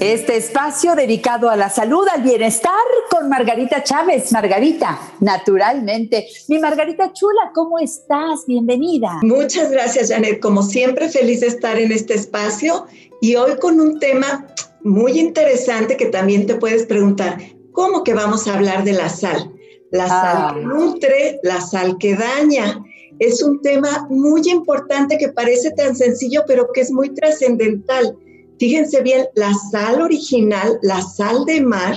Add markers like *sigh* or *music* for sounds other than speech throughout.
Este espacio dedicado a la salud, al bienestar con Margarita Chávez. Margarita, naturalmente. Mi Margarita Chula, ¿cómo estás? Bienvenida. Muchas gracias, Janet. Como siempre, feliz de estar en este espacio y hoy con un tema muy interesante que también te puedes preguntar, ¿cómo que vamos a hablar de la sal? La sal Ah. que nutre, la sal que daña. Es un tema muy importante que parece tan sencillo, pero que es muy trascendental. Fíjense bien, la sal original, la sal de mar,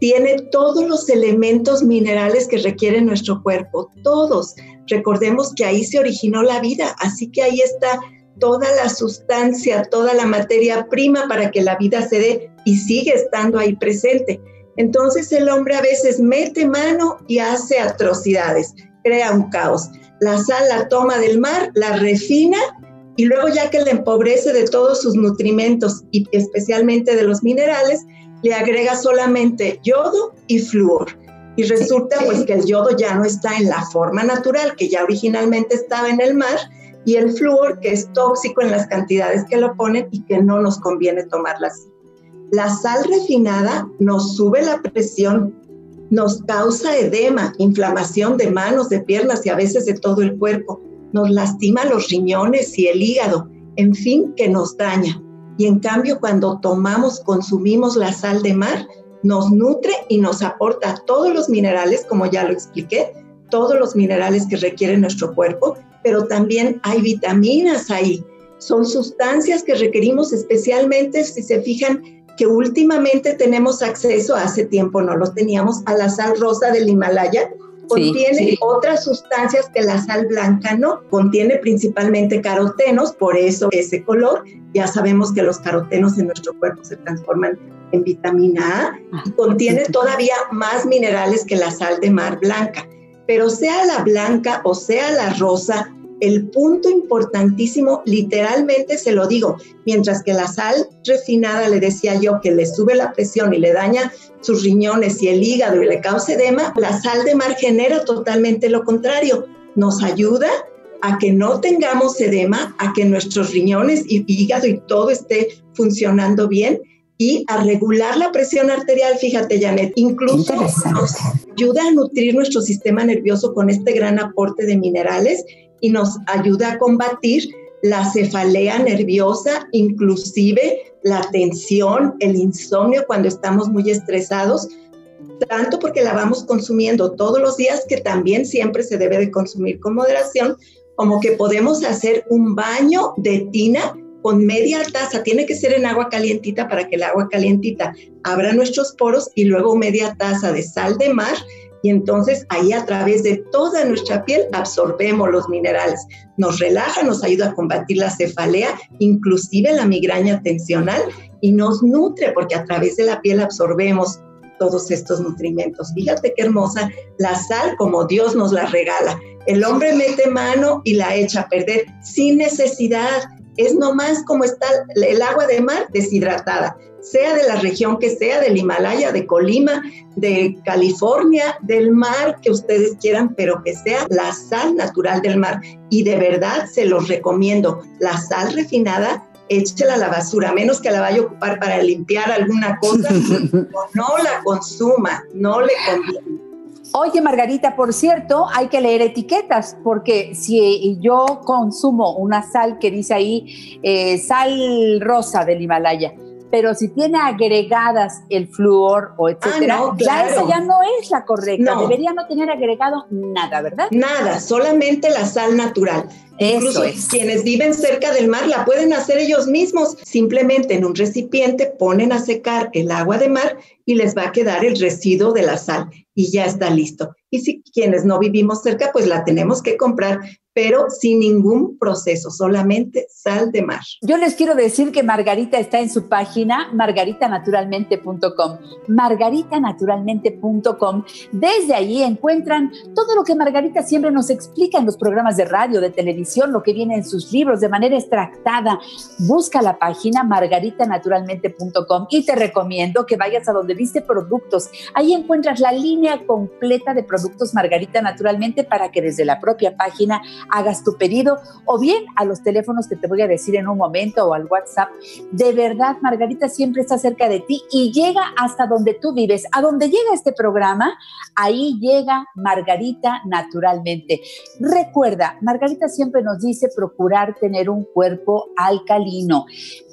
tiene todos los elementos minerales que requiere nuestro cuerpo, todos. Recordemos que ahí se originó la vida, así que ahí está toda la sustancia, toda la materia prima para que la vida se dé y sigue estando ahí presente. Entonces el hombre a veces mete mano y hace atrocidades, crea un caos. La sal la toma del mar, la refina y luego ya que la empobrece de todos sus nutrimentos y especialmente de los minerales, le agrega solamente yodo y flúor. Y resulta pues que el yodo ya no está en la forma natural que ya originalmente estaba en el mar y el flúor que es tóxico en las cantidades que lo ponen y que no nos conviene tomarla así. La sal refinada nos sube la presión, nos causa edema, inflamación de manos, de piernas y a veces de todo el cuerpo, nos lastima los riñones y el hígado, en fin, que nos daña. Y en cambio, cuando tomamos, consumimos la sal de mar, nos nutre y nos aporta todos los minerales, como ya lo expliqué, todos los minerales que requiere nuestro cuerpo, pero también hay vitaminas ahí. Son sustancias que requerimos especialmente, si se fijan, que últimamente tenemos acceso, hace tiempo no lo teníamos, a la sal rosa del Himalaya. Contiene sí. otras sustancias que la sal blanca no. Contiene principalmente carotenos, por eso ese color. Ya sabemos que los carotenos en nuestro cuerpo se transforman en vitamina A y contiene todavía más minerales que la sal de mar blanca. Pero sea la blanca o sea la rosa, el punto importantísimo, literalmente se lo digo, mientras que la sal refinada le decía yo que le sube la presión y le daña sus riñones y el hígado y le causa edema, la sal de mar genera totalmente lo contrario, nos ayuda a que no tengamos edema, a que nuestros riñones y hígado y todo esté funcionando bien y a regular la presión arterial, fíjate Janet, incluso nos ayuda a nutrir nuestro sistema nervioso con este gran aporte de minerales y nos ayuda a combatir la cefalea nerviosa, inclusive la tensión, el insomnio cuando estamos muy estresados, tanto porque la vamos consumiendo todos los días, que también siempre se debe de consumir con moderación, como que podemos hacer un baño de tina con media taza, tiene que ser en agua calientita para que el agua calientita abra nuestros poros y luego media taza de sal de mar y entonces ahí a través de toda nuestra piel absorbemos los minerales. Nos relaja, nos ayuda a combatir la cefalea, inclusive la migraña tensional y nos nutre porque a través de la piel absorbemos todos estos nutrimentos. Fíjate qué hermosa la sal como Dios nos la regala. El hombre mete mano y la echa a perder sin necesidad. Es nomás como está el agua de mar deshidratada sea de la región que sea, del Himalaya, de Colima, de California, del mar que ustedes quieran, pero que sea la sal natural del mar. Y de verdad se los recomiendo. La sal refinada, échela a la basura, a menos que la vaya a ocupar para limpiar alguna cosa, *laughs* no la consuma, no le conviene. Oye, Margarita, por cierto, hay que leer etiquetas, porque si yo consumo una sal que dice ahí eh, sal rosa del Himalaya, pero si tiene agregadas el flúor o etcétera, Ah, no, ya claro. esa ya no es la correcta. No. Debería no tener agregado nada, ¿verdad? Nada, solamente la sal natural. Eso Incluso es. quienes viven cerca del mar la pueden hacer ellos mismos. Simplemente en un recipiente ponen a secar el agua de mar y les va a quedar el residuo de la sal. Y ya está listo. Y si quienes no vivimos cerca, pues la tenemos que comprar pero sin ningún proceso, solamente sal de mar. Yo les quiero decir que Margarita está en su página margaritanaturalmente.com, margaritanaturalmente.com. Desde ahí encuentran todo lo que Margarita siempre nos explica en los programas de radio, de televisión, lo que viene en sus libros de manera extractada. Busca la página margaritanaturalmente.com y te recomiendo que vayas a donde viste productos. Ahí encuentras la línea completa de productos Margarita Naturalmente para que desde la propia página hagas tu pedido o bien a los teléfonos que te voy a decir en un momento o al WhatsApp. De verdad, Margarita siempre está cerca de ti y llega hasta donde tú vives. A donde llega este programa, ahí llega Margarita naturalmente. Recuerda, Margarita siempre nos dice procurar tener un cuerpo alcalino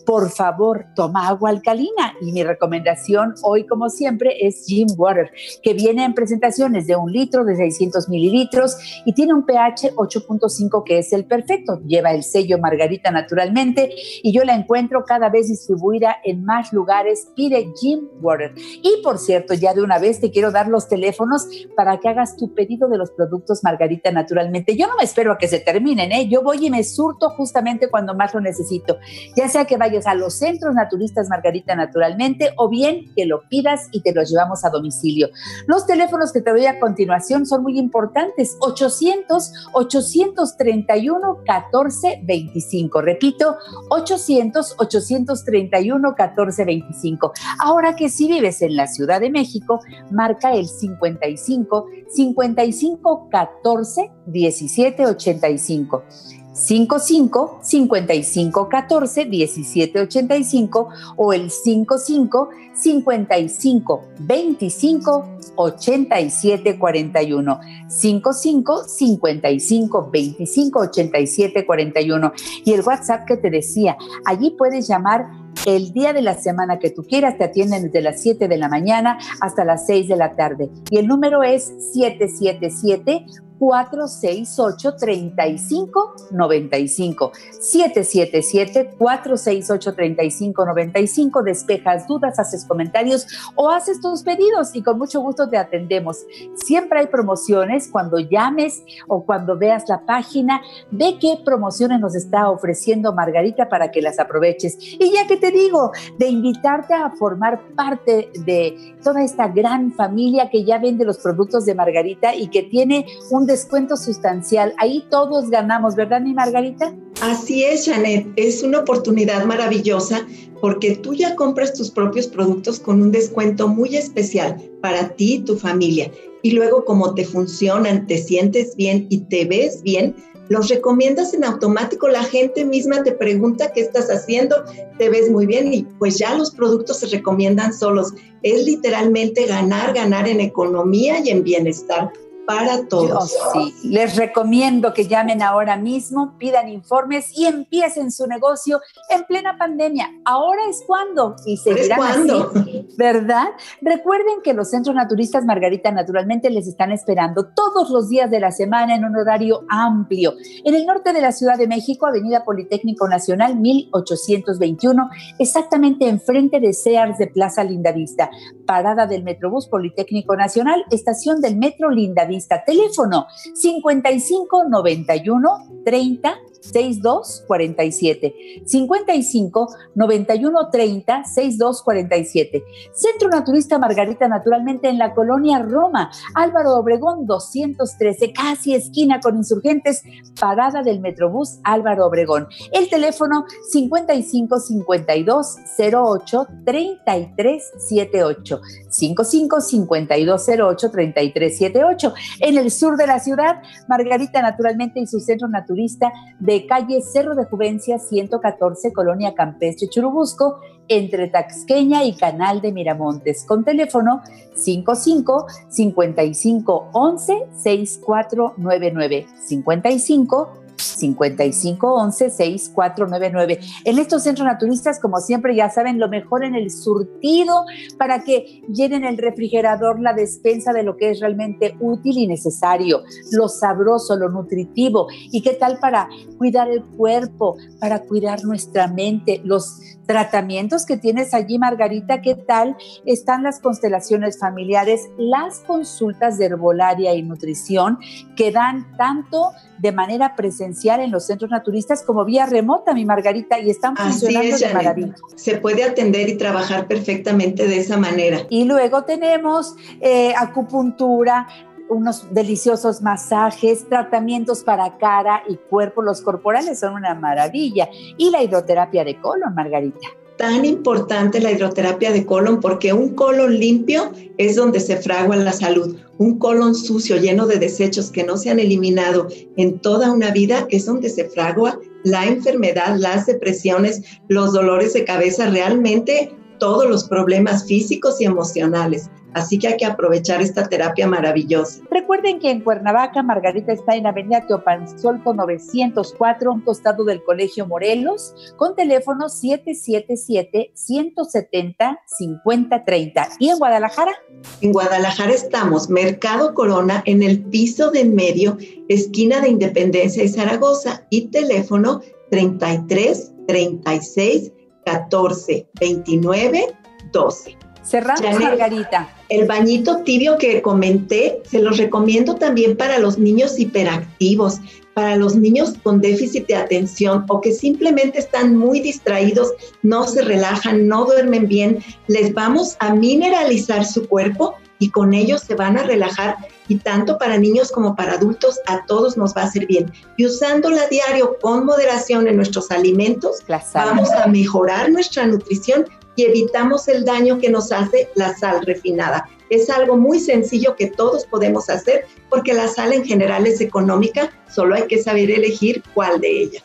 por favor, toma agua alcalina. Y mi recomendación hoy, como siempre, es Jim Water, que viene en presentaciones de un litro, de 600 mililitros y tiene un pH 8.5 que es el perfecto. Lleva el sello Margarita naturalmente y yo la encuentro cada vez distribuida en más lugares. Pide Jim Water. Y por cierto, ya de una vez te quiero dar los teléfonos para que hagas tu pedido de los productos Margarita naturalmente. Yo no me espero a que se terminen, ¿eh? Yo voy y me surto justamente cuando más lo necesito. Ya sea que vaya a los centros naturistas Margarita Naturalmente o bien que lo pidas y te lo llevamos a domicilio. Los teléfonos que te doy a continuación son muy importantes. 800-831-1425. Repito, 800-831-1425. Ahora que si vives en la Ciudad de México, marca el 55 55 14 17 85. 55 55 14 17 85 o el 55 55 25 87 41 55 55 25 87 41 y el WhatsApp que te decía allí puedes llamar el día de la semana que tú quieras, te atienden desde las 7 de la mañana hasta las 6 de la tarde. Y el número es 777 468-3595. 777-468-3595. Despejas dudas, haces comentarios o haces tus pedidos y con mucho gusto te atendemos. Siempre hay promociones cuando llames o cuando veas la página. Ve qué promociones nos está ofreciendo Margarita para que las aproveches. Y ya que te digo, de invitarte a formar parte de toda esta gran familia que ya vende los productos de Margarita y que tiene un descuento sustancial. Ahí todos ganamos, ¿verdad, mi Margarita? Así es, Janet. Es una oportunidad maravillosa porque tú ya compras tus propios productos con un descuento muy especial para ti y tu familia. Y luego como te funcionan, te sientes bien y te ves bien, los recomiendas en automático, la gente misma te pregunta qué estás haciendo, te ves muy bien y pues ya los productos se recomiendan solos. Es literalmente ganar, ganar en economía y en bienestar para todos. sí, les recomiendo que llamen ahora mismo, pidan informes y empiecen su negocio en plena pandemia. Ahora es cuando y seguirán así, ¿verdad? Recuerden que los centros naturistas Margarita naturalmente les están esperando todos los días de la semana en un horario amplio. En el norte de la Ciudad de México, Avenida Politécnico Nacional 1821, exactamente enfrente de Sears de Plaza Lindavista, parada del Metrobús Politécnico Nacional, estación del Metro Lindavista Teléfono 55 91 30 62 47. 55 91 30 62 47. Centro Naturista Margarita, naturalmente en la colonia Roma, Álvaro Obregón 213, casi esquina con insurgentes, parada del Metrobús Álvaro Obregón. El teléfono 55 52 08 33 78. 55 52 08 33 78. En el sur de la ciudad, Margarita naturalmente y su centro naturista de calle Cerro de Juvencia 114, Colonia Campestre Churubusco, entre Taxqueña y Canal de Miramontes, con teléfono 55 55 11 6499 55 5511-6499. En estos centros naturistas, como siempre, ya saben, lo mejor en el surtido para que llenen el refrigerador, la despensa de lo que es realmente útil y necesario, lo sabroso, lo nutritivo. ¿Y qué tal para cuidar el cuerpo, para cuidar nuestra mente, los tratamientos que tienes allí, Margarita? ¿Qué tal están las constelaciones familiares, las consultas de herbolaria y nutrición que dan tanto de manera presencial en los centros naturistas como vía remota, mi Margarita, y están funcionando de maravilla. Se puede atender y trabajar perfectamente de esa manera. Y luego tenemos eh, acupuntura, unos deliciosos masajes, tratamientos para cara y cuerpo. Los corporales son una maravilla. Y la hidroterapia de colon, Margarita tan importante la hidroterapia de colon porque un colon limpio es donde se fragua la salud. Un colon sucio, lleno de desechos que no se han eliminado en toda una vida, es donde se fragua la enfermedad, las depresiones, los dolores de cabeza, realmente todos los problemas físicos y emocionales. Así que hay que aprovechar esta terapia maravillosa. Recuerden que en Cuernavaca, Margarita está en Avenida Teopanzolco 904, un costado del Colegio Morelos, con teléfono 777-170-5030. ¿Y en Guadalajara? En Guadalajara estamos, Mercado Corona, en el piso de en medio, esquina de Independencia y Zaragoza, y teléfono 33 36 14 29 12. Cerramos, Margarita. El bañito tibio que comenté, se los recomiendo también para los niños hiperactivos, para los niños con déficit de atención o que simplemente están muy distraídos, no se relajan, no duermen bien. Les vamos a mineralizar su cuerpo y con ellos se van a relajar y tanto para niños como para adultos a todos nos va a hacer bien. Y usándola diario con moderación en nuestros alimentos, vamos a mejorar nuestra nutrición y evitamos el daño que nos hace la sal refinada. Es algo muy sencillo que todos podemos hacer porque la sal en general es económica, solo hay que saber elegir cuál de ellas.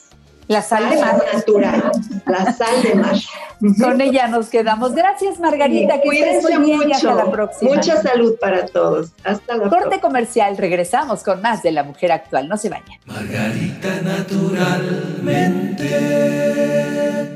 La sal de mar. Natural, la sal de mar. *laughs* Con ella nos quedamos. Gracias, Margarita. Que Cuídense mucho. hasta la próxima. Mucha salud para todos. Hasta la Corte comercial. Regresamos con más de la mujer actual. No se vayan. Margarita, naturalmente.